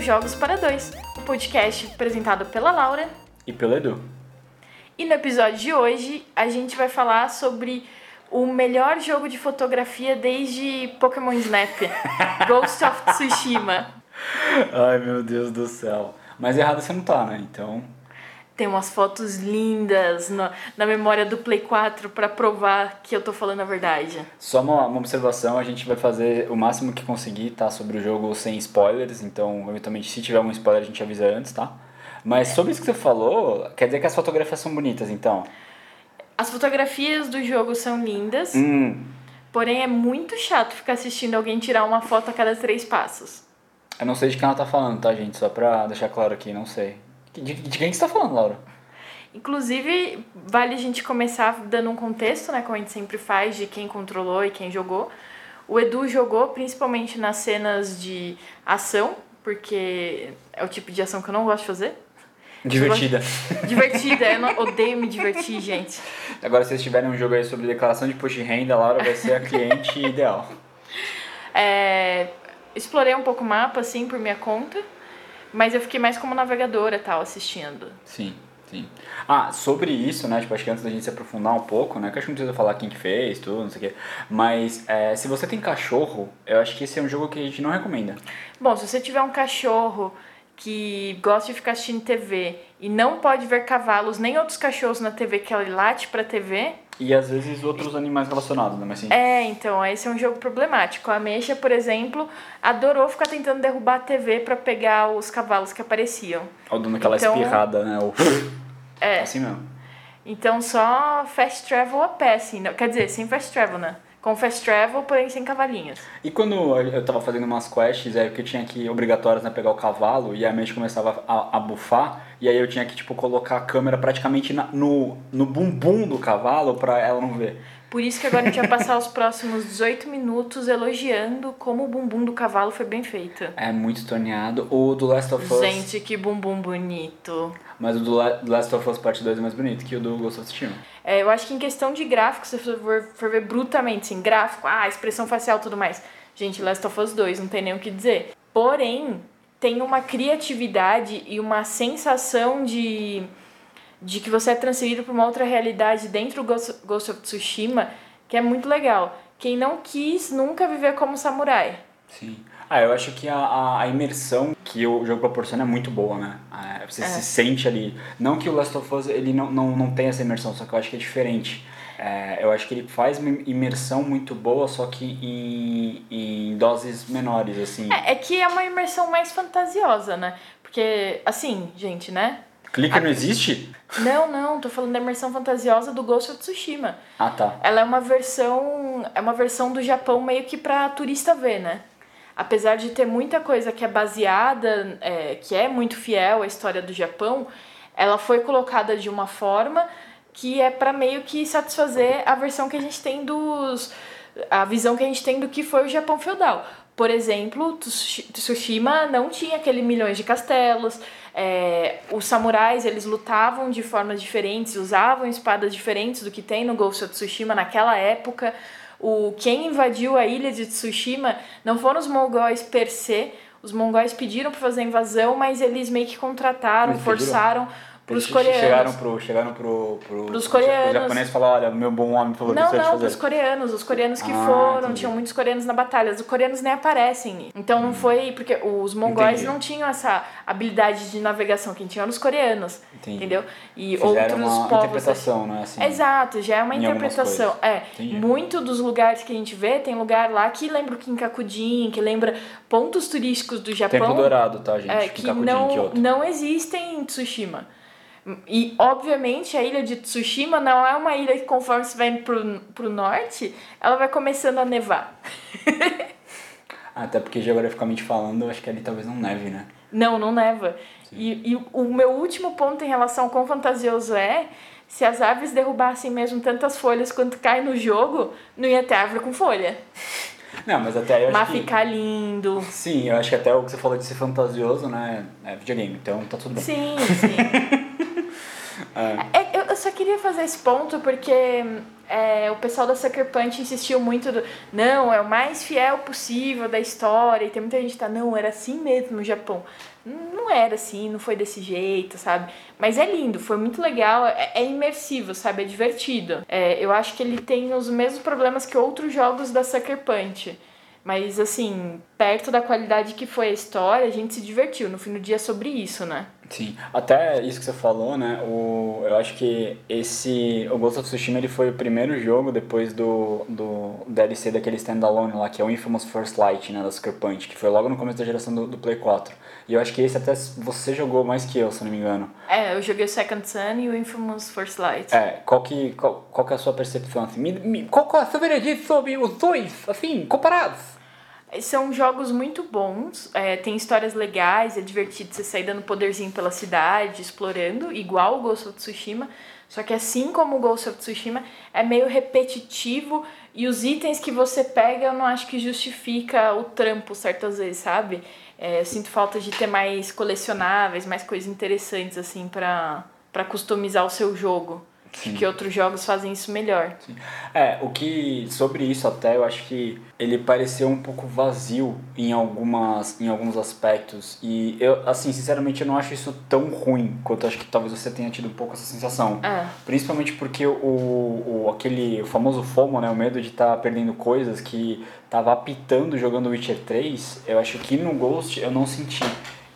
Jogos para Dois, o um podcast apresentado pela Laura e pelo Edu. E no episódio de hoje a gente vai falar sobre o melhor jogo de fotografia desde Pokémon Snap, Ghost of Tsushima. Ai meu Deus do céu. Mas errado você não tá, né? Então. Tem umas fotos lindas na, na memória do Play 4 para provar que eu tô falando a verdade. Só uma, uma, observação, a gente vai fazer o máximo que conseguir, tá? Sobre o jogo sem spoilers, então eventualmente se tiver algum spoiler a gente avisa antes, tá? Mas é. sobre isso que você falou, quer dizer que as fotografias são bonitas, então? As fotografias do jogo são lindas, hum. porém é muito chato ficar assistindo alguém tirar uma foto a cada três passos. Eu não sei de quem ela tá falando, tá, gente? Só pra deixar claro aqui, não sei. De, de quem você está falando, Laura? Inclusive, vale a gente começar dando um contexto, né, como a gente sempre faz, de quem controlou e quem jogou. O Edu jogou principalmente nas cenas de ação, porque é o tipo de ação que eu não gosto de fazer. Divertida. Divertida, eu não, odeio me divertir, gente. Agora, se vocês tiverem um jogo aí sobre declaração de imposto de renda, a Laura vai ser a cliente ideal. É, explorei um pouco o mapa, assim, por minha conta. Mas eu fiquei mais como navegadora tal, assistindo. Sim, sim. Ah, sobre isso, né? Tipo, acho que antes da gente se aprofundar um pouco, né? Que acho que não precisa falar quem que fez, tudo, não sei o quê. Mas é, se você tem cachorro, eu acho que esse é um jogo que a gente não recomenda. Bom, se você tiver um cachorro que gosta de ficar assistindo TV e não pode ver cavalos nem outros cachorros na TV que ele late pra TV. E às vezes outros animais relacionados, né? Mas sim. É, então, esse é um jogo problemático. A Mexa, por exemplo, adorou ficar tentando derrubar a TV para pegar os cavalos que apareciam. Ou dando aquela então, espirrada, né? Ou... É. Assim mesmo. Então só fast travel a pé, assim. Quer dizer, sem fast travel, né? Com fast travel, porém sem cavalinhos. E quando eu tava fazendo umas quests, é que eu tinha que, obrigatórias, né, pegar o cavalo, e a mente começava a, a bufar, e aí eu tinha que, tipo, colocar a câmera praticamente na, no, no bumbum do cavalo pra ela não ver. Por isso que agora a gente vai passar os próximos 18 minutos elogiando como o bumbum do cavalo foi bem feito. É muito torneado. O do Last of Us... Gente, que bumbum bonito. Mas o do Last of Us Part 2 é mais bonito que o do Ghost of Tsushima. É, eu acho que em questão de gráfico, se você for, for ver brutamente, assim, gráfico, ah, expressão facial e tudo mais. Gente, Last of Us 2, não tem nem o que dizer. Porém, tem uma criatividade e uma sensação de de que você é transferido para uma outra realidade dentro do Ghost, of Tsushima, que é muito legal. Quem não quis nunca viver como samurai. Sim. Ah, eu acho que a, a imersão que o jogo proporciona é muito boa, né? É, você é. se sente ali. Não que o Last of Us ele não, não, não tem essa imersão, só que eu acho que é diferente. É, eu acho que ele faz uma imersão muito boa, só que em, em doses menores, assim. É, é que é uma imersão mais fantasiosa, né? Porque, assim, gente, né? Clicker não existe? Não, não, tô falando da imersão fantasiosa do Ghost of Tsushima. Ah, tá. Ela é uma versão, é uma versão do Japão meio que pra turista ver, né? Apesar de ter muita coisa que é baseada, é, que é muito fiel à história do Japão, ela foi colocada de uma forma que é para meio que satisfazer a versão que a gente tem dos a visão que a gente tem do que foi o Japão feudal. Por exemplo, Tsushima não tinha aquele milhões de castelos, é, os samurais eles lutavam de formas diferentes, usavam espadas diferentes do que tem no Ghost of Tsushima naquela época. O quem invadiu a ilha de Tsushima não foram os mongóis per se. Os mongóis pediram para fazer a invasão, mas eles meio que contrataram, forçaram. Pediram Pros coreanos. Chegaram pro, chegaram pro, pro, pros coreanos. Os japoneses falaram, olha, meu bom homem falou Não, não, pros coreanos. Os coreanos que ah, foram, entendi. tinham muitos coreanos na batalha. Os coreanos nem aparecem. Então hum. não foi, porque os mongóis entendi. não tinham essa habilidade de navegação, quem tinha eram os coreanos. Entendi. Entendeu? E Fizeram outros uma povos. interpretação, não é assim? Exato, já é uma interpretação. É, muito dos lugares que a gente vê, tem lugar lá que lembra o Kinkakudin, que lembra pontos turísticos do Japão. Tempo Dourado, tá, gente? É, que não, não existem em Tsushima. E, obviamente, a ilha de Tsushima não é uma ilha que, conforme você vai pro, pro norte, ela vai começando a nevar. Até porque, geograficamente falando, eu acho que ali talvez não neve, né? Não, não neva. E, e o meu último ponto em relação ao quão fantasioso é, se as árvores derrubassem mesmo tantas folhas quanto cai no jogo, não ia ter árvore com folha. Não, mas até aí eu acho mas que... ficar lindo. Sim, eu acho que até o que você falou de ser fantasioso, né, é videogame, então tá tudo bem. Sim, sim. É. é. eu, só queria fazer esse ponto porque é, o pessoal da Sucker Punch insistiu muito do, não, é o mais fiel possível da história, e tem muita gente que tá, não, era assim mesmo no Japão. não era assim, não foi desse jeito, sabe? Mas é lindo, foi muito legal, é, é imersivo, sabe? É divertido. É, eu acho que ele tem os mesmos problemas que outros jogos da Sucker Punch. Mas, assim, perto da qualidade que foi a história, a gente se divertiu. No fim do dia é sobre isso, né? Sim, até isso que você falou, né? O, eu acho que esse. O Ghost of Tsushima ele foi o primeiro jogo depois do, do DLC daquele standalone lá, que é o Infamous First Light, né? Da Sucker Punch, que foi logo no começo da geração do, do Play 4. E eu acho que esse até você jogou mais que eu, se não me engano. É, eu joguei o Second Sun e o Infamous First Light. É, qual que, qual, qual que é a sua percepção? Assim, me, me, qual que é a sua veredito sobre os dois, assim, comparados? São jogos muito bons, é, tem histórias legais, é divertido você sair dando poderzinho pela cidade, explorando, igual o Ghost of Tsushima. Só que assim como o Ghost of Tsushima, é meio repetitivo e os itens que você pega eu não acho que justifica o trampo certas vezes, sabe? É, eu sinto falta de ter mais colecionáveis, mais coisas interessantes assim para customizar o seu jogo. Sim. que outros jogos fazem isso melhor. Sim. É, o que sobre isso até eu acho que ele pareceu um pouco vazio em algumas em alguns aspectos e eu assim, sinceramente eu não acho isso tão ruim quanto acho que talvez você tenha tido um pouco essa sensação. É. Principalmente porque o, o aquele famoso FOMO, né, o medo de estar tá perdendo coisas que tava apitando jogando Witcher 3, eu acho que no Ghost eu não senti.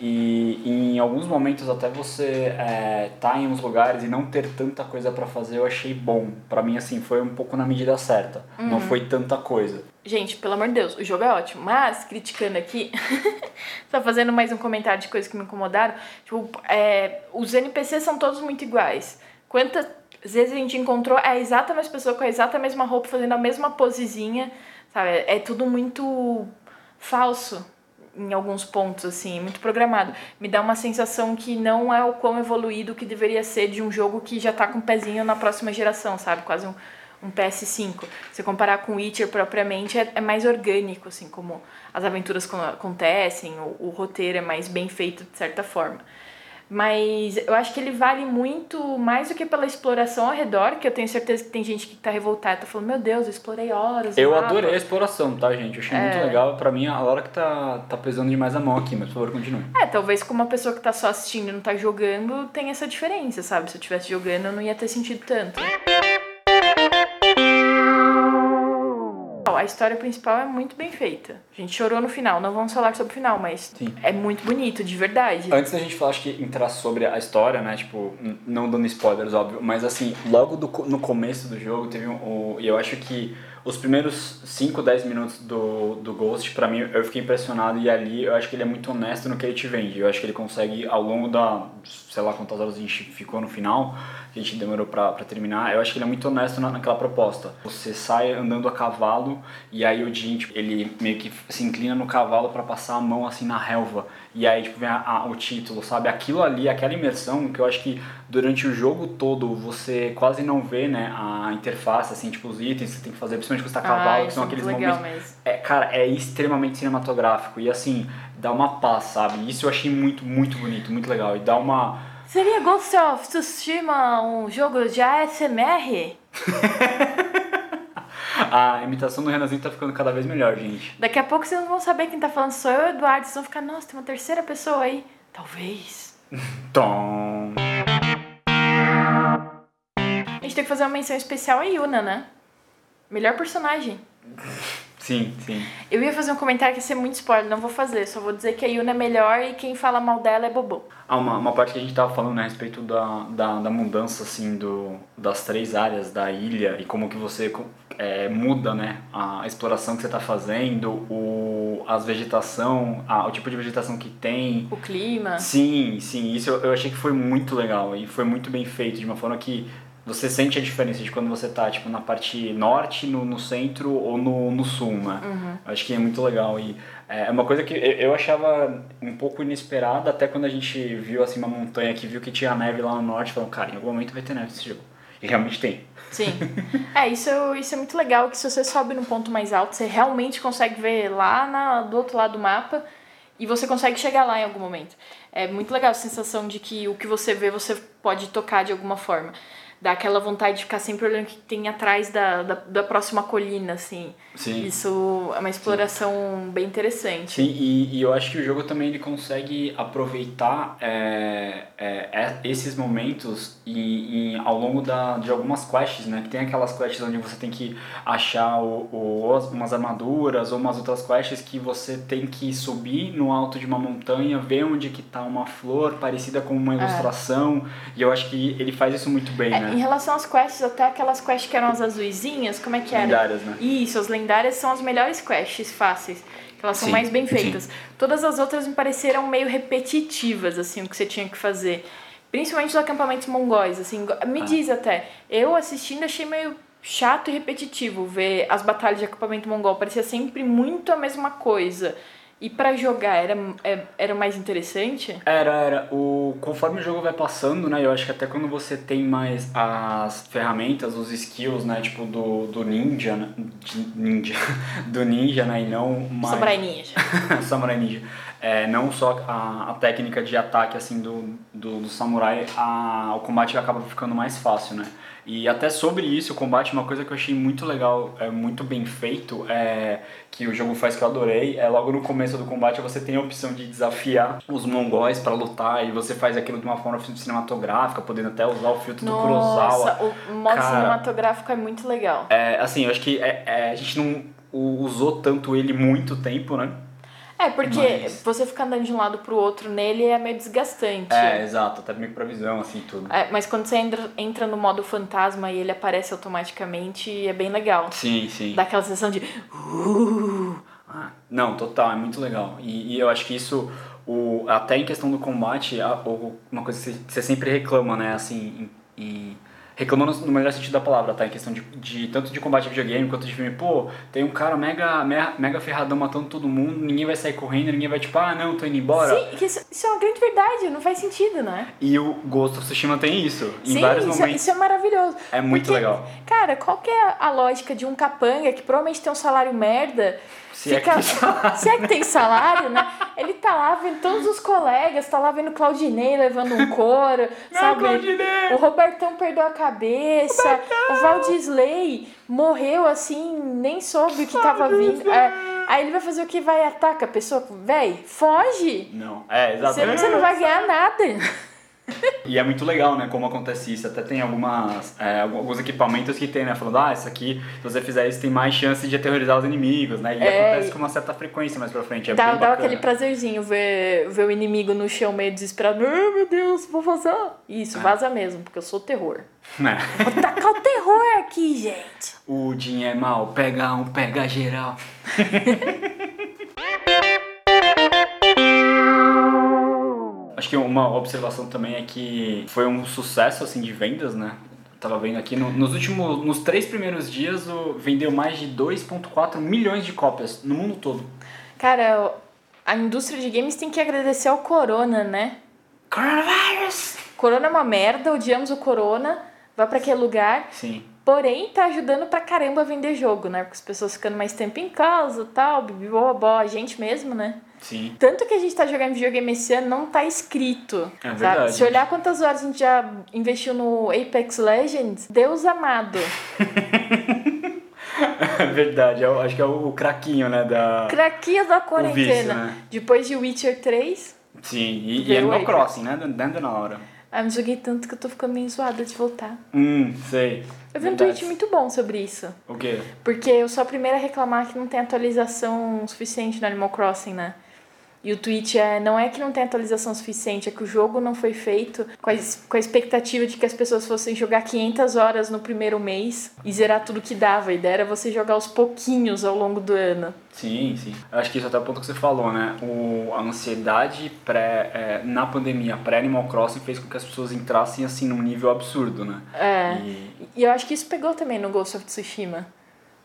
E em alguns momentos até você é, tá em uns lugares e não ter tanta coisa para fazer eu achei bom. para mim, assim, foi um pouco na medida certa. Uhum. Não foi tanta coisa. Gente, pelo amor de Deus, o jogo é ótimo. Mas, criticando aqui, só fazendo mais um comentário de coisas que me incomodaram. Tipo, é, os NPCs são todos muito iguais. Quantas vezes a gente encontrou a exata mesma pessoa com a exata mesma roupa, fazendo a mesma posezinha, sabe? É tudo muito falso em alguns pontos, assim, muito programado. Me dá uma sensação que não é o quão evoluído que deveria ser de um jogo que já tá com o um pezinho na próxima geração, sabe? Quase um, um PS5. Se comparar com Witcher propriamente, é, é mais orgânico, assim, como as aventuras acontecem, o, o roteiro é mais bem feito de certa forma. Mas eu acho que ele vale muito mais do que pela exploração ao redor, que eu tenho certeza que tem gente que tá revoltada, tá falando, meu Deus, eu explorei horas. Eu adorei a exploração, tá, gente? Eu achei é... muito legal. Pra mim, a hora que tá, tá pesando demais a mão aqui, mas por favor, continue. É, talvez como uma pessoa que tá só assistindo e não tá jogando, tem essa diferença, sabe? Se eu tivesse jogando, eu não ia ter sentido tanto. A história principal é muito bem feita. A gente chorou no final, não vamos falar sobre o final, mas Sim. é muito bonito, de verdade. Antes da gente falar, acho que entrar sobre a história, né, tipo, não dando spoilers, óbvio, mas assim, logo do, no começo do jogo teve um. E eu acho que os primeiros 5, 10 minutos do, do Ghost, para mim, eu fiquei impressionado e ali eu acho que ele é muito honesto no que ele te vende. Eu acho que ele consegue, ao longo da, sei lá quantas horas a gente ficou no final, a gente demorou pra, pra terminar, eu acho que ele é muito honesto na, naquela proposta. Você sai andando a cavalo e aí o Jim, tipo, ele meio que se inclina no cavalo para passar a mão assim na relva. E aí, tipo, vem a, a, o título, sabe? Aquilo ali, aquela imersão que eu acho que durante o jogo todo você quase não vê, né, a interface, assim, tipo, os itens que você tem que fazer, principalmente quando você tá a cavalo, ah, que são aqueles momentos. Mesmo. É, cara, é extremamente cinematográfico. E assim, dá uma paz, sabe? Isso eu achei muito, muito bonito, muito legal. E dá uma Seria Ghost of Tsushima um jogo de ASMR? a imitação do Renanzinho tá ficando cada vez melhor, gente. Daqui a pouco vocês não vão saber quem tá falando, sou eu, Eduardo. Vocês vão ficar, nossa, tem uma terceira pessoa aí. Talvez. Tom. A gente tem que fazer uma menção especial a Yuna, né? Melhor personagem. Sim, sim. Eu ia fazer um comentário que ia ser muito spoiler, não vou fazer, só vou dizer que a Yuna é melhor e quem fala mal dela é bobão. Ah, uma, uma parte que a gente tava falando né, a respeito da, da, da mudança, assim, do, das três áreas da ilha e como que você é, muda, né, a exploração que você tá fazendo, o, as vegetação, a, o tipo de vegetação que tem. O clima. Sim, sim, isso eu, eu achei que foi muito legal e foi muito bem feito, de uma forma que você sente a diferença de quando você tá, tipo, na parte norte, no, no centro ou no, no sul, né? Uhum. Acho que é muito legal. E é uma coisa que eu achava um pouco inesperada, até quando a gente viu, assim, uma montanha que viu que tinha neve lá no norte, falando, cara, em algum momento vai ter neve nesse jogo. E realmente tem. Sim. é, isso, isso é muito legal, que se você sobe num ponto mais alto, você realmente consegue ver lá na, do outro lado do mapa e você consegue chegar lá em algum momento. É muito legal a sensação de que o que você vê, você pode tocar de alguma forma. Dá aquela vontade de ficar sempre olhando o que tem atrás da, da, da próxima colina, assim. Sim. Isso é uma exploração Sim. bem interessante. Sim, e, e eu acho que o jogo também ele consegue aproveitar é, é, é esses momentos e, e, ao longo da, de algumas quests, né? Que tem aquelas quests onde você tem que achar o, o, umas armaduras ou umas outras quests que você tem que subir no alto de uma montanha, ver onde que tá uma flor parecida com uma é. ilustração. E eu acho que ele faz isso muito bem, é, né? Em relação às quests, até aquelas quests que eram as azuizinhas, como é que era? Lendárias, né? Isso, as lendárias são as melhores quests fáceis. Que elas são sim, mais bem feitas. Sim. Todas as outras me pareceram meio repetitivas, assim, o que você tinha que fazer. Principalmente os acampamentos mongóis, assim. Me ah. diz até. Eu assistindo achei meio chato e repetitivo ver as batalhas de acampamento mongol. Parecia sempre muito a mesma coisa. E para jogar era, é, era mais interessante? Era, era. O, conforme o jogo vai passando, né? Eu acho que até quando você tem mais as ferramentas, os skills, né? Tipo do, do ninja, né? Ninja. Do ninja, né? E não mais. Samurai ninja. Samurai ninja. É, não só a, a técnica de ataque assim do, do, do samurai, a, o combate acaba ficando mais fácil, né? E até sobre isso, o combate, uma coisa que eu achei muito legal, é muito bem feito, é que o jogo faz que eu adorei, é logo no começo do combate você tem a opção de desafiar os mongóis para lutar e você faz aquilo de uma forma cinematográfica, podendo até usar o filtro Nossa, do Kurosawa. O modo Cara, cinematográfico é muito legal. É, assim, eu acho que é, é, a gente não usou tanto ele muito tempo, né? É, porque Mas... você ficar andando de um lado pro outro nele é meio desgastante. É, exato, até meio pra visão, assim, tudo. É, mas quando você entra, entra no modo fantasma e ele aparece automaticamente, é bem legal. Sim, sim. Dá aquela sensação de. Uh! Ah, não, total, é muito legal. E, e eu acho que isso, o, até em questão do combate, a, o, uma coisa que você sempre reclama, né, assim, em, em reclamando no melhor sentido da palavra, tá? Em questão de, de tanto de combate de videogame quanto de filme. Pô, tem um cara mega, mega, mega ferradão matando todo mundo, ninguém vai sair correndo, ninguém vai tipo, ah, não, tô indo embora. Sim, isso, isso é uma grande verdade, não faz sentido, né? E o Ghost of Tsushima tem isso, em Sim, vários isso, momentos. isso é maravilhoso. É muito Porque, legal. Cara, qual que é a lógica de um capanga que provavelmente tem um salário merda se, Fica, é que se é que tem salário, né? Ele tá lá vendo todos os colegas, tá lá vendo Claudinei levando um couro, Não, sabe? Claudinei. O Robertão perdeu a cabeça, Robertão. o Valdisley morreu assim, nem soube o que tava vindo. É, aí ele vai fazer o que? Vai atacar a pessoa? Véi, foge! Não, é, exatamente. Você, você não vai ganhar nada. e é muito legal, né, como acontece isso. Até tem algumas, é, alguns equipamentos que tem, né, falando, ah, isso aqui, se você fizer isso, tem mais chance de aterrorizar os inimigos, né? E é, acontece com uma certa frequência mais pra frente. É dá, dá aquele prazerzinho ver, ver o inimigo no chão meio desesperado. Oh, meu Deus, vou vazar. Isso, é. vaza mesmo, porque eu sou terror. É. Vou tacar o terror aqui, gente. O Jim é mal, pega um, pega geral. Acho que uma observação também é que foi um sucesso assim de vendas, né? tava vendo aqui, no, nos últimos, nos três primeiros dias, o, vendeu mais de 2.4 milhões de cópias no mundo todo. Cara, a indústria de games tem que agradecer ao Corona, né? Coronavirus! Corona é uma merda, odiamos o Corona, vá para aquele lugar. Sim. Porém, tá ajudando pra caramba a vender jogo, né? Porque as pessoas ficando mais tempo em casa tal, bibibobó, a gente mesmo, né? Sim. Tanto que a gente tá jogando videogame esse ano não tá escrito. É sabe? verdade. Se olhar quantas horas a gente já investiu no Apex Legends, Deus amado. É verdade, eu acho que é o, craquinho, né? Da... Craquinho da quarentena. Vício, né? Depois de Witcher 3. Sim, e, e Animal Crossing, né? Dando na hora. Ah, me joguei tanto que eu tô ficando meio zoada de voltar. Hum, sei. Eu vi um tweet muito bom sobre isso. O quê? Porque eu sou a primeira a reclamar que não tem atualização suficiente no Animal Crossing, né? E o tweet é: não é que não tem atualização suficiente, é que o jogo não foi feito com a, com a expectativa de que as pessoas fossem jogar 500 horas no primeiro mês e zerar tudo que dava. A ideia era você jogar aos pouquinhos ao longo do ano. Sim, sim. Eu acho que isso é até o ponto que você falou, né? O, a ansiedade pré, é, na pandemia, pré-Animal Crossing, fez com que as pessoas entrassem assim num nível absurdo, né? É. E... e eu acho que isso pegou também no Ghost of Tsushima.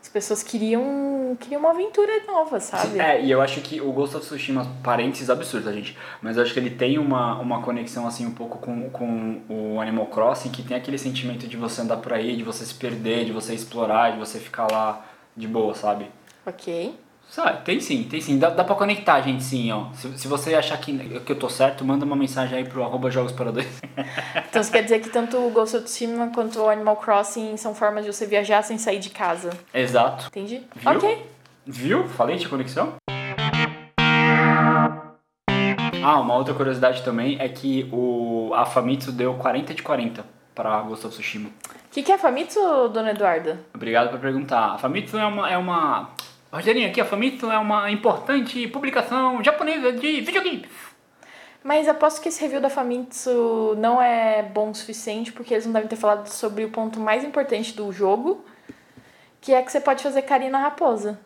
As pessoas queriam, queriam uma aventura nova, sabe? É, e eu acho que o Ghost of Tsushima, parênteses absurdo, tá, gente? Mas eu acho que ele tem uma, uma conexão, assim, um pouco com, com o Animal Crossing, que tem aquele sentimento de você andar por aí, de você se perder, de você explorar, de você ficar lá de boa, sabe? Ok. Sabe, tem sim, tem sim. Dá, dá pra conectar, gente, sim, ó. Se, se você achar que, que eu tô certo, manda uma mensagem aí pro arroba Jogos para Dois. Então você quer dizer que tanto o Ghost of Tsushima quanto o Animal Crossing são formas de você viajar sem sair de casa. Exato. Entendi? Viu? Ok. Viu? Falei de conexão? Ah, uma outra curiosidade também é que o, a Famitsu deu 40 de 40 para Ghost of Tsushima. O que, que é Famitsu, dona Eduarda? Obrigado por perguntar. A Famitsu é uma... É uma... Rogerinho, aqui a Famitsu é uma importante publicação japonesa de videogames. Mas aposto que esse review da Famitsu não é bom o suficiente, porque eles não devem ter falado sobre o ponto mais importante do jogo, que é que você pode fazer carinho na raposa.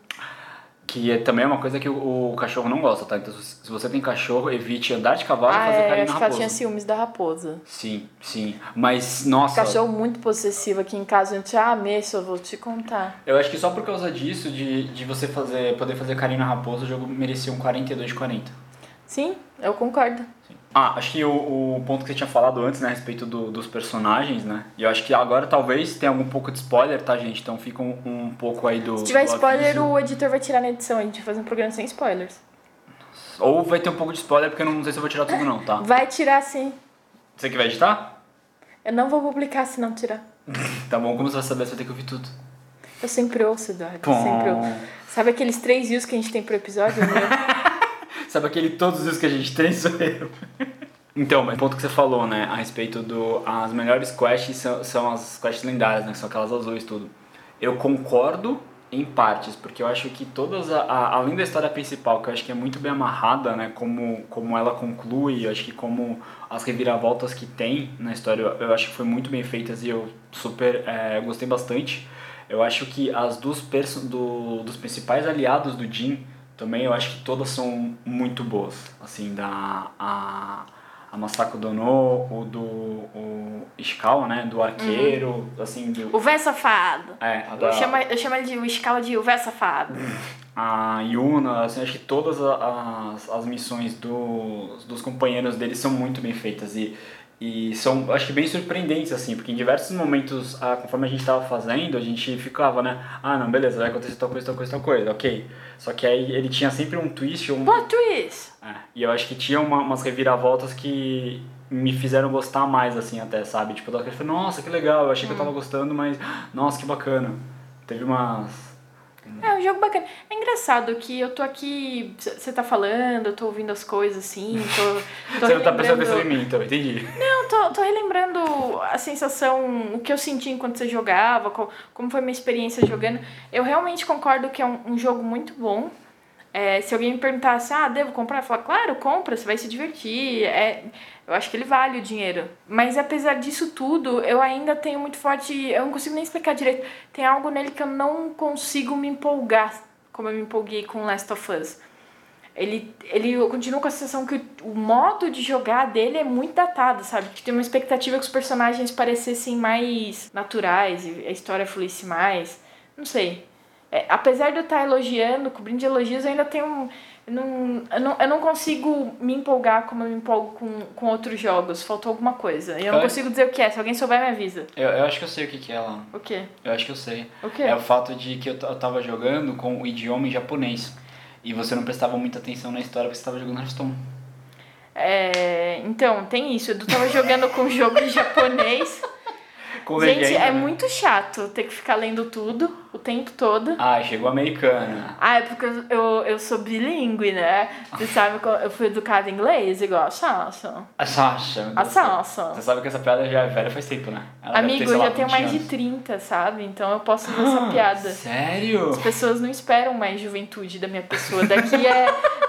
Que é, também é uma coisa que o, o cachorro não gosta, tá? Então se você tem cachorro, evite andar de cavalo ah, e fazer é, carinho acho na que ela raposa. tinha ciúmes da raposa. Sim, sim. Mas, nossa... Cachorro muito possessivo aqui em casa, a gente, ah, Messi, eu vou te contar. Eu acho que só por causa disso, de, de você fazer, poder fazer carinho na raposa, o jogo merecia um 42 de 40. Sim, eu concordo. Ah, acho que o, o ponto que você tinha falado antes, né, a respeito do, dos personagens, né? E eu acho que agora talvez tenha algum pouco de spoiler, tá, gente? Então fica um, um pouco aí do. Se tiver do spoiler, aviso. o editor vai tirar na edição, a gente vai fazer um programa sem spoilers. Ou vai ter um pouco de spoiler, porque eu não sei se eu vou tirar tudo, não, tá? Vai tirar sim. Você que vai editar? Eu não vou publicar se não tirar. Tá bom, como você vai saber? Você vai ter que ouvir tudo. Eu sempre ouço, Eduardo. Pom. Sempre ouço. Sabe aqueles três views que a gente tem pro episódio? Meu? Sabe aquele todos os que a gente tem sou eu. Então, mas o ponto que você falou, né, a respeito do as melhores quests são, são as quests lendárias, né, que são aquelas azuis tudo. Eu concordo em partes, porque eu acho que todas a, a- além da história principal, que eu acho que é muito bem amarrada, né, como como ela conclui, eu acho que como as reviravoltas que tem na história, eu, acho que foi muito bem feitas e eu super é, gostei bastante. Eu acho que as dos perso do, dos principais aliados do Jin também eu acho que todas são muito boas, assim, da a a Masako Dono, o do o Ishikawa, né, do arqueiro, assim, do, o véio safado. é, a Eu da, chamo, eu chamo ele de o escala de o véio safado. a Yuna, assim, acho que todas as, as missões dos, dos companheiros dele são muito bem feitas e, e são, acho que bem surpreendentes, assim, porque em diversos momentos, ah, conforme a gente estava fazendo, a gente ficava, né, ah, não, beleza, vai acontecer tal coisa, tal coisa, tal coisa, ok. Só que aí ele tinha sempre um twist, um, Plot twist! é, e eu acho que tinha uma, umas reviravoltas que me fizeram gostar mais, assim, até, sabe? Tipo, eu falei, nossa, que legal, eu achei que eu tava gostando, mas, nossa, que bacana. Teve umas... É um jogo bacana. É engraçado que eu tô aqui, você tá falando, eu tô ouvindo as coisas assim, tô, tô Você não tá prestando atenção em mim, então, entendi. Não, tô, tô relembrando a sensação, o que eu senti enquanto você jogava, co- como foi minha experiência jogando. Eu realmente concordo que é um, um jogo muito bom. É, se alguém me perguntasse, ah, devo comprar? Eu falo, claro, compra, você vai se divertir. É, eu acho que ele vale o dinheiro. Mas apesar disso tudo, eu ainda tenho muito forte. Eu não consigo nem explicar direito. Tem algo nele que eu não consigo me empolgar, como eu me empolguei com Last of Us. Ele, ele eu continuo com a sensação que o modo de jogar dele é muito datado, sabe? Que tem uma expectativa que os personagens parecessem mais naturais e a história fluísse mais. Não sei. É, apesar de eu estar elogiando, cobrindo de elogios, eu ainda tenho um. Eu não, eu, não, eu não consigo me empolgar como eu me empolgo com, com outros jogos. Faltou alguma coisa. E eu não consigo dizer o que é. Se alguém souber, me avisa. Eu, eu acho que eu sei o que, que é lá. O quê? Eu acho que eu sei. O quê? É o fato de que eu, eu tava jogando com o idioma em japonês. E você não prestava muita atenção na história porque você tava jogando Hearthstone. É, então, tem isso. Eu tava jogando com um jogo em japonês. Com Gente, é né? muito chato ter que ficar lendo tudo o tempo todo. Ah, chegou americana. Ah, é porque eu, eu, eu sou bilíngue, né? Você sabe que eu- fui educada em inglês, igual a Sasha. A Sasha. A Sasha. Você sabe que essa piada já é velha faz tempo, né? Ela Amigo, ter, eu lá, já tenho 20 mais de anos. 30, sabe? Então eu posso ver essa piada. Sério? As pessoas não esperam mais juventude da minha pessoa. Daqui é.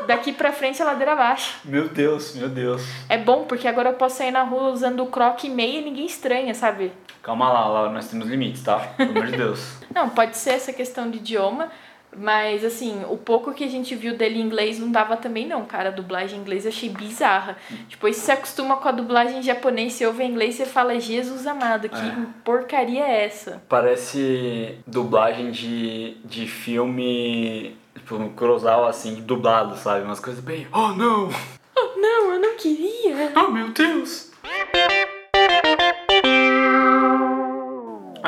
Daqui pra frente é ladeira abaixo. Meu Deus, meu Deus. É bom, porque agora eu posso sair na rua usando croque e meia e ninguém estranha, sabe? Calma lá, lá, nós temos limites, tá? Pelo amor de Deus. Não, pode ser essa questão de idioma, mas assim, o pouco que a gente viu dele em inglês não dava também não, cara. A dublagem em inglês eu achei bizarra. Depois você se acostuma com a dublagem em japonês, você ouve em inglês e você fala, Jesus amado, que É. porcaria é essa? Parece dublagem de, de filme, tipo, um Kurosawa, assim, dublado, sabe? Umas coisas bem, oh não, Oh, não, eu não queria. oh meu Deus.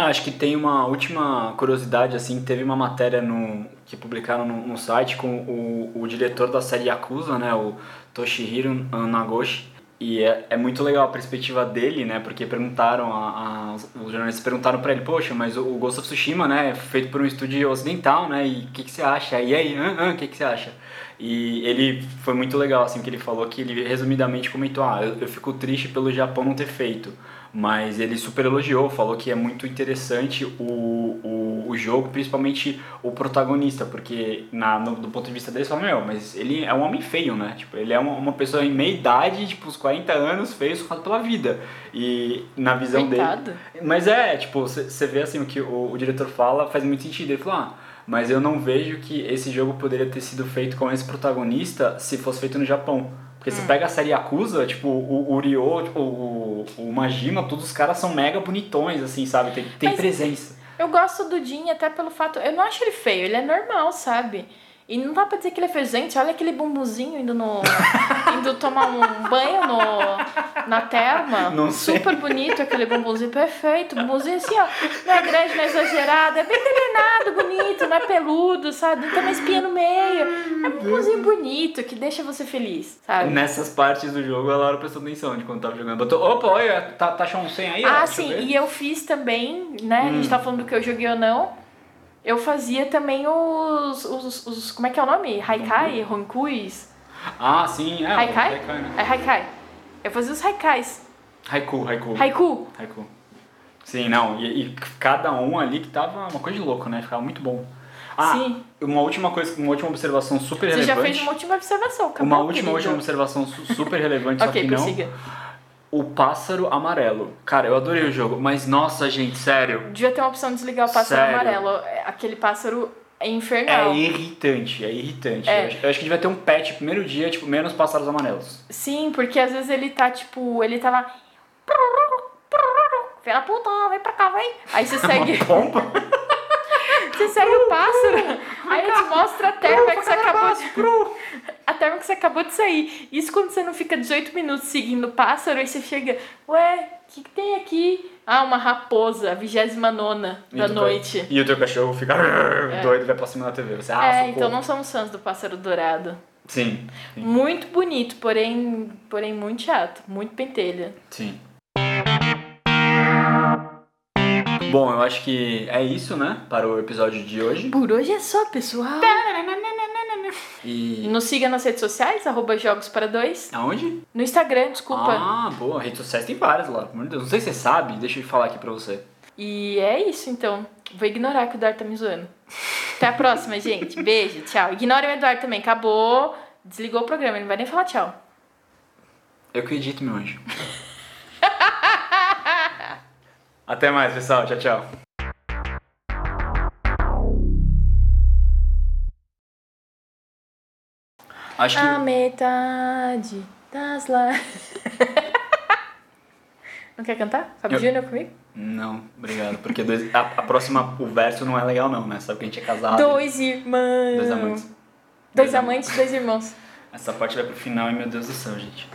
Ah, acho que tem uma última curiosidade, assim, teve uma matéria no, que publicaram no, no site com o, o diretor da série Yakuza, né, o Toshihiro Nagoshi, e é, é muito legal a perspectiva dele, né? Porque perguntaram, a, a os jornalistas perguntaram para ele, poxa, mas o, Ghost of Tsushima, né, é feito por um estúdio ocidental, né? E o que, que você acha? E aí, o que, que você acha? E ele foi muito legal, assim, que ele falou que ele resumidamente comentou, ah, eu, eu fico triste pelo Japão não ter feito mas ele super elogiou, falou que é muito interessante o, o, o jogo, principalmente o protagonista, porque na, no, do ponto de vista dele, você fala, meu, mas ele é um homem feio, né? Tipo, ele é uma, uma pessoa em meia idade, tipo, os 40 anos, feio, socado pela vida. E na visão Coitado. dele... Mas é, tipo, você vê assim, o que o, o diretor fala faz muito sentido. Ele falou, ah, mas eu não vejo que esse jogo poderia ter sido feito com esse protagonista se fosse feito no Japão porque você pega a série Yakuza, tipo, o, o Ryo, tipo, o, o Majima, todos os caras são mega bonitões, assim, sabe? Tem, tem presença. Eu gosto do Jin até pelo fato. Eu não acho ele feio, ele é normal, sabe? E não dá pra dizer que ele é feio. Gente, olha aquele bumbumzinho indo no. indo tomar um banho no, na terma. Não sei. Super bonito aquele bumbumzinho, perfeito. Bumbumzinho assim, ó. Não é grande, não é exagerado. É bem treinado, bonito, não é peludo, sabe? Não tem uma espinha no meio. É um bumbumzinho bonito que deixa você feliz, sabe? Nessas partes do jogo, a Laura prestou atenção de quando tava jogando. Botou, opa, olha, tá, tá achando um 100 aí? Ah, ó, sim. E eu fiz também, né? Hum. A gente tá falando do que eu joguei ou não eu fazia também os, os, os como é que é o nome? Haikai, Honkuis. Ah, sim, é. Haikai? Haikai né? É Haikai. Eu fazia os Haikais. Haiku, Haiku. Haiku. Haiku. Sim, não, e, e, cada um ali que tava uma coisa de louco, né? Ficava muito bom. Ah, Sim. uma última coisa, uma última observação super Você relevante. Você já fez uma última observação, acabou, Uma última, querido. última observação super relevante, okay, só que prossiga. O pássaro amarelo. Cara, eu adorei o jogo, mas nossa, gente, sério. Devia ter uma opção de desligar o pássaro sério? amarelo. É, aquele pássaro é infernal. É irritante, é irritante. É. Eu, acho, eu, acho, que devia ter um patch primeiro dia, tipo, menos pássaros amarelos. Sim, porque às vezes ele tá, tipo, ele tá lá. Filha puta, vem pra cá, vem. Aí você segue. Pompa? você segue o pássaro, aí ele te mostra a terra que você acabou de. A terra que você acabou de sair. Isso quando você não fica 18 minutos seguindo o pássaro, aí você chega, ué, o que, que tem aqui? Ah, uma raposa, a 29 da noite. E o teu cachorro fica é. doido e vai pra cima da TV. Você, ah, é, socorro. então não somos fãs do pássaro dourado. Sim, sim. Muito bonito, porém, porém muito chato. Muito pentelha. Sim. Bom, eu acho que é isso, né? Para o episódio de hoje. Por hoje é só, pessoal. E... Nos siga nas redes sociais, arroba Jogos para Dois. Aonde? No Instagram, desculpa. Ah, boa. Redes sociais tem várias lá. Não sei se você sabe, deixa eu falar aqui pra você. E é isso, então. Vou ignorar que o Eduardo tá me zoando. Até a próxima, gente. Beijo, tchau. Ignore o Eduardo também. Acabou. Desligou o programa, ele não vai nem falar tchau. Eu acredito, meu anjo. Até mais, pessoal. Tchau, tchau. Acho que... A metade das lá. não quer cantar? Fábio Eu... Júnior comigo? Não, obrigado. Porque dois, a, a, próxima, o verso não é legal não, né? Sabe que a gente é casado. Dois irmãos. Dois amantes. Dois, dois amantes, dois irmãos. Essa parte vai pro final e meu Deus do céu, gente.